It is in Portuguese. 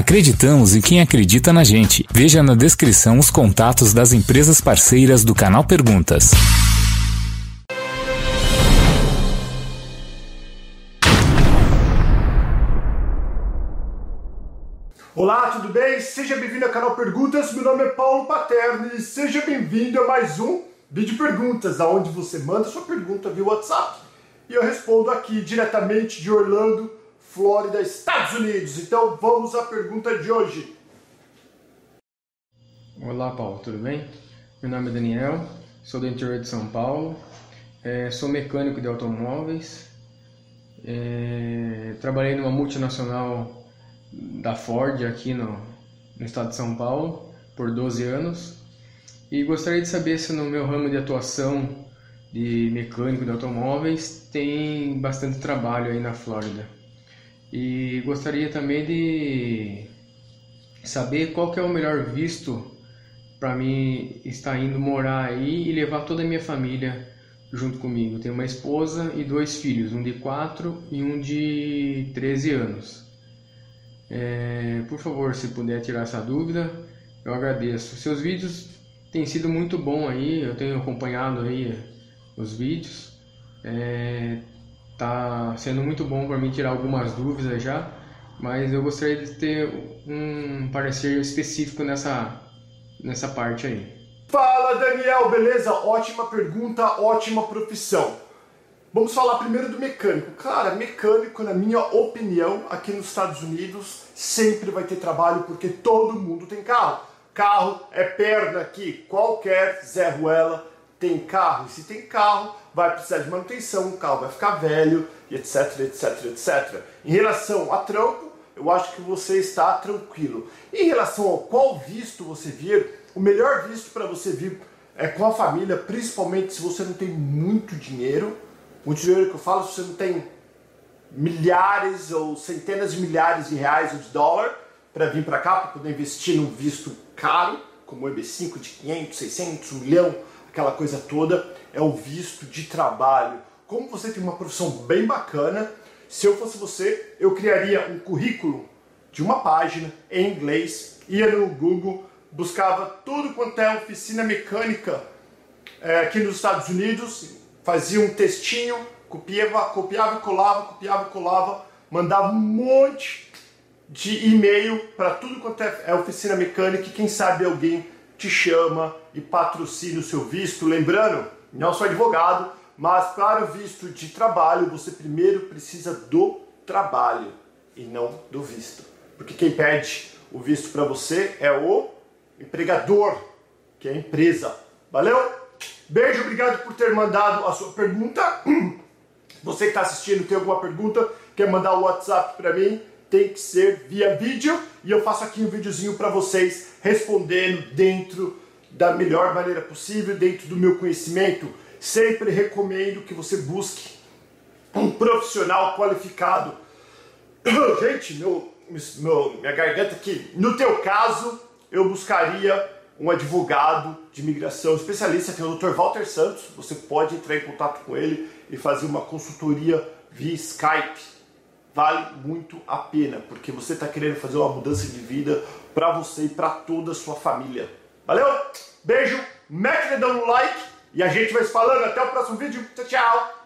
Acreditamos em quem acredita na gente. Veja na descrição os contatos das empresas parceiras do canal Perguntas. Olá, tudo bem? Seja bem-vindo ao canal Perguntas. Meu nome é Paulo Paterno e seja bem-vindo a mais um vídeo perguntas, aonde você manda sua pergunta via WhatsApp e eu respondo aqui diretamente de Orlando, Flórida, Estados Unidos. Então vamos à pergunta de hoje. Olá, Paulo, tudo bem? Meu nome é Daniel, sou do interior de São Paulo, é, sou mecânico de automóveis, é, trabalhei numa multinacional da Ford aqui no, no estado de São Paulo por 12 anos e gostaria de saber se no meu ramo de atuação de mecânico de automóveis tem bastante trabalho aí na Flórida. E gostaria também de saber qual que é o melhor visto para mim estar indo morar aí e levar toda a minha família junto comigo. Tenho uma esposa e dois filhos, um de 4 e um de 13 anos. É, por favor, se puder tirar essa dúvida, eu agradeço. Seus vídeos têm sido muito bom aí, eu tenho acompanhado aí os vídeos. É, sendo muito bom para mim tirar algumas dúvidas já, mas eu gostaria de ter um parecer específico nessa, nessa parte aí. Fala Daniel, beleza? Ótima pergunta, ótima profissão. Vamos falar primeiro do mecânico. Cara, mecânico, na minha opinião, aqui nos Estados Unidos, sempre vai ter trabalho porque todo mundo tem carro. Carro é perna aqui. Qualquer Zé Ruela tem carro. E se tem carro, vai precisar de manutenção, o carro vai ficar velho, etc, etc, etc. Em relação a trampo, eu acho que você está tranquilo. Em relação ao qual visto você vir, o melhor visto para você vir é com a família, principalmente se você não tem muito dinheiro muito dinheiro que eu falo, se você não tem milhares ou centenas de milhares de reais ou de dólar para vir para cá, para poder investir num visto caro, como o EB5 de 500, 600, 1 milhão, aquela coisa toda, é o visto de trabalho. Como você tem uma profissão bem bacana, se eu fosse você, eu criaria um currículo de uma página em inglês, ia no Google, buscava tudo quanto é oficina mecânica é, aqui nos Estados Unidos, fazia um textinho, copiava, copiava colava, copiava colava, mandava um monte de e-mail para tudo quanto é, é oficina mecânica e quem sabe alguém te chama e patrocina o seu visto. Lembrando, não sou advogado, mas para o visto de trabalho você primeiro precisa do trabalho e não do visto. Porque quem pede o visto para você é o empregador, que é a empresa. Valeu? Beijo, obrigado por ter mandado a sua pergunta. Você que está assistindo, tem alguma pergunta, quer mandar o WhatsApp para mim, tem que ser via vídeo e eu faço aqui um videozinho para vocês respondendo dentro da melhor maneira possível, dentro do meu conhecimento. Sempre recomendo que você busque um profissional qualificado. Gente, meu, meu, minha garganta aqui. No teu caso, eu buscaria um advogado de imigração especialista, tem o Dr. Walter Santos. Você pode entrar em contato com ele e fazer uma consultoria via Skype. Vale muito a pena, porque você está querendo fazer uma mudança de vida para você e para toda a sua família. Valeu? Beijo, mete o dedão no like e a gente vai se falando. Até o próximo vídeo. Tchau, tchau.